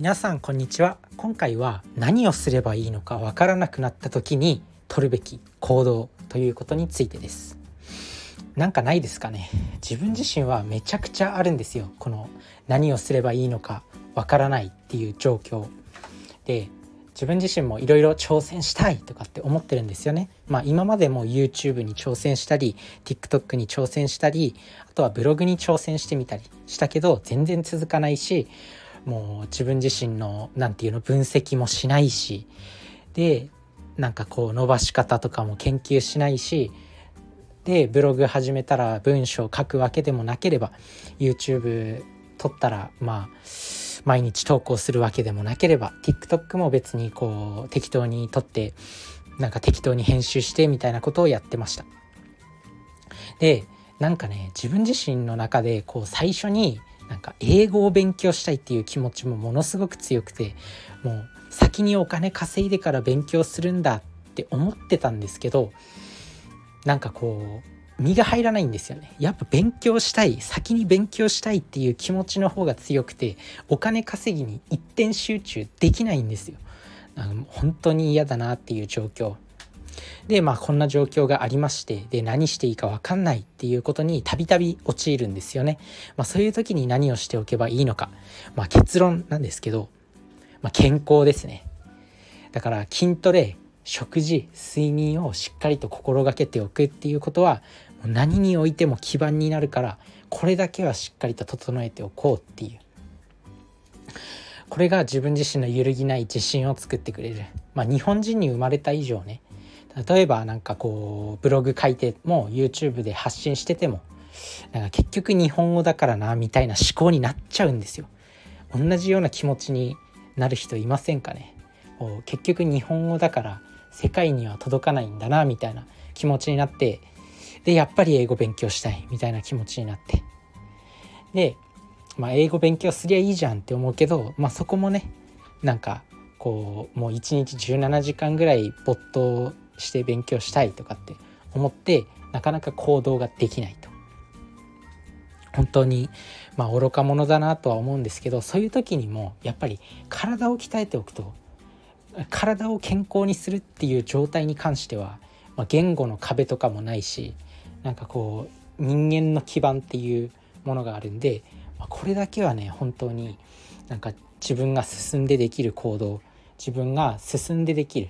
皆さんこんにちは。今回は何をすればいいのかわからなくなった時に取るべき行動ということについてです。なんかないですかね。自分自身はめちゃくちゃあるんですよ。この何をすればいいのかわからないっていう状況。で自分自身もいろいろ挑戦したいとかって思ってるんですよね。まあ今までも YouTube に挑戦したり TikTok に挑戦したりあとはブログに挑戦してみたりしたけど全然続かないしもう自分自身の何て言うの分析もしないしでなんかこう伸ばし方とかも研究しないしでブログ始めたら文章を書くわけでもなければ YouTube 撮ったらまあ毎日投稿するわけでもなければ TikTok も別にこう適当に撮ってなんか適当に編集してみたいなことをやってました。でなんかね自分自身の中でこう最初になんか英語を勉強したいっていう気持ちもものすごく強くてもう先にお金稼いでから勉強するんだって思ってたんですけどなんかこう身が入らないんですよね。やっぱ勉強したい先に勉強したいっていう気持ちの方が強くてお金稼ぎに一点集中できないんですよ。本当に嫌だなっていう状況。でまあこんな状況がありましてで何していいか分かんないっていうことにたびたび陥るんですよね、まあ、そういう時に何をしておけばいいのか、まあ、結論なんですけど、まあ、健康ですね。だから筋トレ食事睡眠をしっかりと心がけておくっていうことは何においても基盤になるからこれだけはしっかりと整えておこうっていう。これが自分自身の揺るぎない自信を作ってくれる。まあ日本人に生まれた以上ね例えばなんかこうブログ書いても YouTube で発信しててもなんか結局日本語だからなみたいな思考になっちゃうんですよ。同じような気持ちになる人いませんかね？結局日本語だから世界には届かないんだなみたいな気持ちになってでやっぱり英語勉強したいみたいな気持ちになって。で、まあ、英語勉強すりゃいいじゃんって思うけど、まあ、そこもねなんかこうもう1日17時間ぐらい没頭して勉強したいとかって思ってなかなか行動ができないと。本当にまあ愚か者だなとは思うんですけどそういう時にもやっぱり体を鍛えておくと体を健康にするっていう状態に関しては、まあ、言語の壁とかもないしなんかこう人間の基盤っていうものがあるんで、まあ、これだけはね本当になんか自分が進んでできる行動自分が進んでできる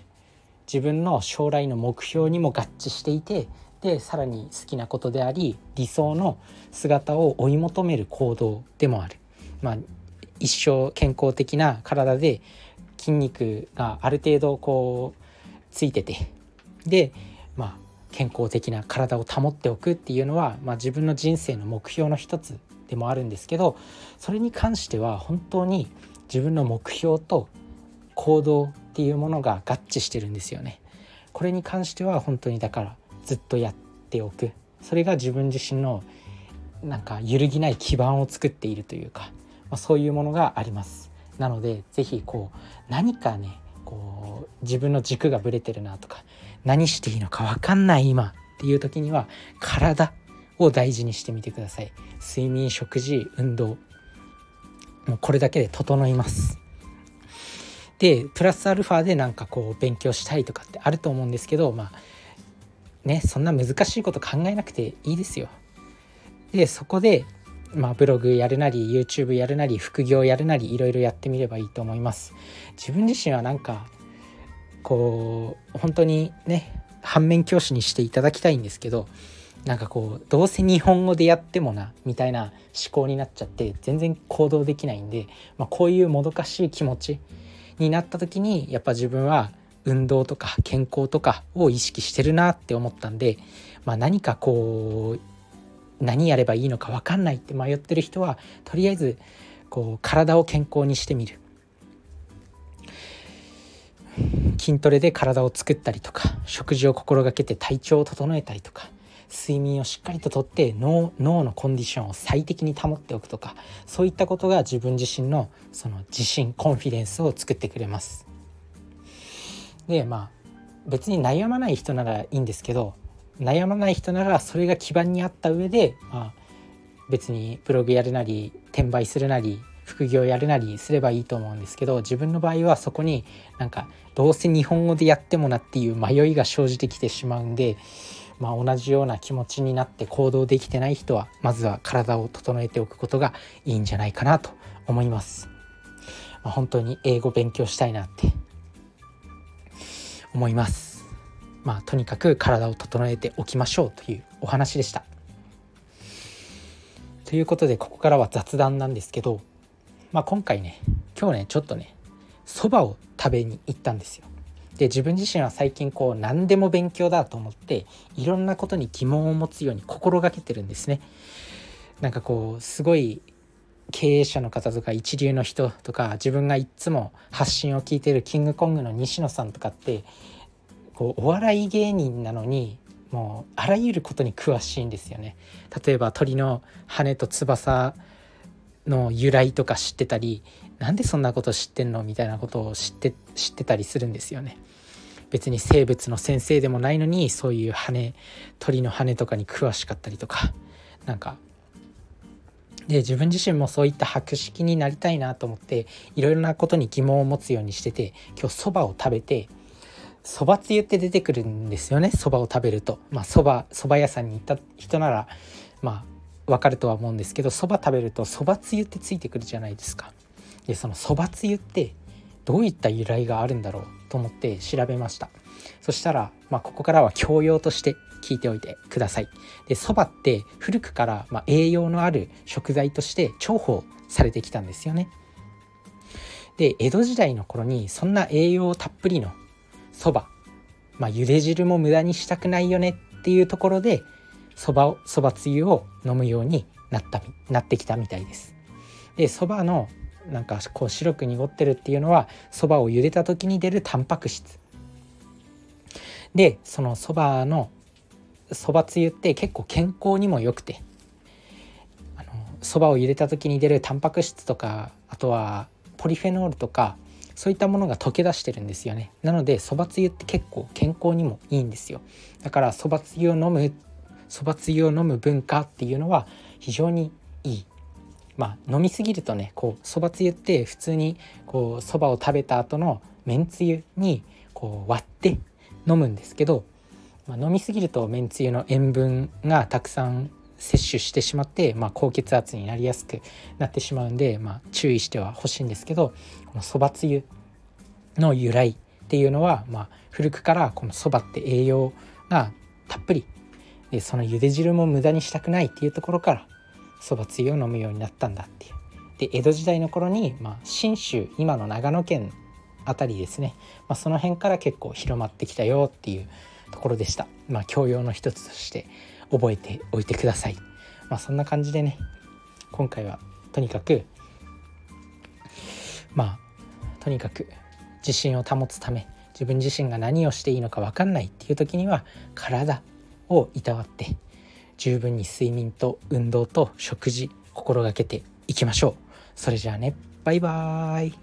自分の将来の目標にも合致していてでさらに好きなことであり理想の姿を追い求める行動でもある。まあ、一生健康的な体で筋肉がある程度こうついててでまあ健康的な体を保っておくっていうのは、まあ、自分の人生の目標の一つでもあるんですけどそれに関しては本当に自分の目標と行動っていうものが合致してるんですよね。これに関しては本当にだからずっとやっておくそれが自分自身のなんか揺るぎない基盤を作っているというか、まあ、そういうものがあります。なので是非こう何かねこう自分の軸がぶれてるなとか何していいのか分かんない今っていう時には体を大事にしてみてください睡眠食事運動もうこれだけで整いますでプラスアルファでなんかこう勉強したいとかってあると思うんですけどまあねそんな難しいこと考えなくていいですよ。でそこでまあ、ブログやるなり YouTube やるなり副業やるなりいろいろやってみればいいと思います。自分自身はなんかこう本当にね反面教師にしていただきたいんですけどなんかこうどうせ日本語でやってもなみたいな思考になっちゃって全然行動できないんで、まあ、こういうもどかしい気持ちになった時にやっぱ自分は運動とか健康とかを意識してるなって思ったんで、まあ、何かこう何やればいいのか分かんないって迷ってる人はとりあえずこう体を健康にしてみる。筋トレで体を作ったりとか食事を心がけて体調を整えたりとか睡眠をしっかりととって脳脳のコンディションを最適に保っておくとかそういったことが自分自身のその自信コンフィデンスを作ってくれます。でまあ別に悩まない人ならいいんですけど悩まない人ならそれが基盤にあった上で、まあ、別にブログやるなり転売するなり副業やるなりすればいいと思うんですけど自分の場合はそこになんかどうせ日本語でやってもなっていう迷いが生じてきてしまうんで、まあ、同じような気持ちになって行動できてない人はまずは体を整えておくことがいいんじゃないかなと思います。まあ、本当に英語勉強したいなって思います。まあ、とにかく体を整えておきましょうというお話でした。ということでここからは雑談なんですけど、まあ、今回ね今日ねちょっとねそばを食べに行ったんですよ。で自分自身は最近こう何でも勉強だと思っていろんなことに疑問を持つように心がけてるんですね。なんかこうすごい経営者の方とか一流の人とか自分がいっつも発信を聞いてるキングコングの西野さんとかってこうお笑い芸人なのにもうあらゆることに詳しいんですよね。例えば鳥の羽と翼の由来とか知ってたりなんでそんなこと知ってんのみたいなことを知って知ってたりするんですよね。別に生物の先生でもないのにそういう羽鳥の羽とかに詳しかったりとかなんか。で自分自身もそういった博識になりたいなと思っていろいろなことに疑問を持つようにしてて今日そばを食べてそばつゆって出てくるんですよねそばを食べると。まあそばそば屋さんに行った人ならまあ分かるとは思うんですけどそば食べるとそばつゆってついてくるじゃないですか。でそのそばつゆってどういった由来があるんだろうと思って調べました。そしたら、まあ、ここからは教養として聞いておいてください。でそばって古くから、まあ、栄養のある食材として重宝されてきたんですよね。で江戸時代の頃にそんな栄養たっぷりのそば、まあ、茹で汁も無駄にしたくないよねっていうところでそばをそばつゆを飲むようになったなってきたみたいです。でそばのなんかこう白く濁ってるっていうのはそばを茹でた時に出るタンパク質。でそのそばのそばつゆって結構健康にも良くて。そばを茹でた時に出るタンパク質とかあとはポリフェノールとかそういったものが溶け出してるんですよね。なのでそばつゆって結構健康にもいいんですよ。だからそばつゆを飲むそばつゆを飲む文化っていうのは非常にいい。まあ飲みすぎるとねこうそばつゆって普通にこうそばを食べた後のめんつゆにこう割って飲むんですけど、まあ、飲みすぎるとめんつゆの塩分がたくさん摂取してしまって、まあ、高血圧になりやすくなってしまうんで、まあ、注意してはほしいんですけどこのそばつゆの由来っていうのは、まあ、古くからこのそばって栄養がたっぷり。でその茹で汁も無駄にしたくないっていうところからそばつゆを飲むようになったんだっていう。で江戸時代の頃に、まあ、信州今の長野県あたりですね、まあ、その辺から結構広まってきたよっていうところでした。まあ、教養の一つとして覚えておいてください。まあ、そんな感じでね今回はとにかくまあとにかく自信を保つため自分自身が何をしていいのか分かんないっていう時には体をいたわって十分に睡眠と運動と食事心がけていきましょう。それじゃあねバイバーイ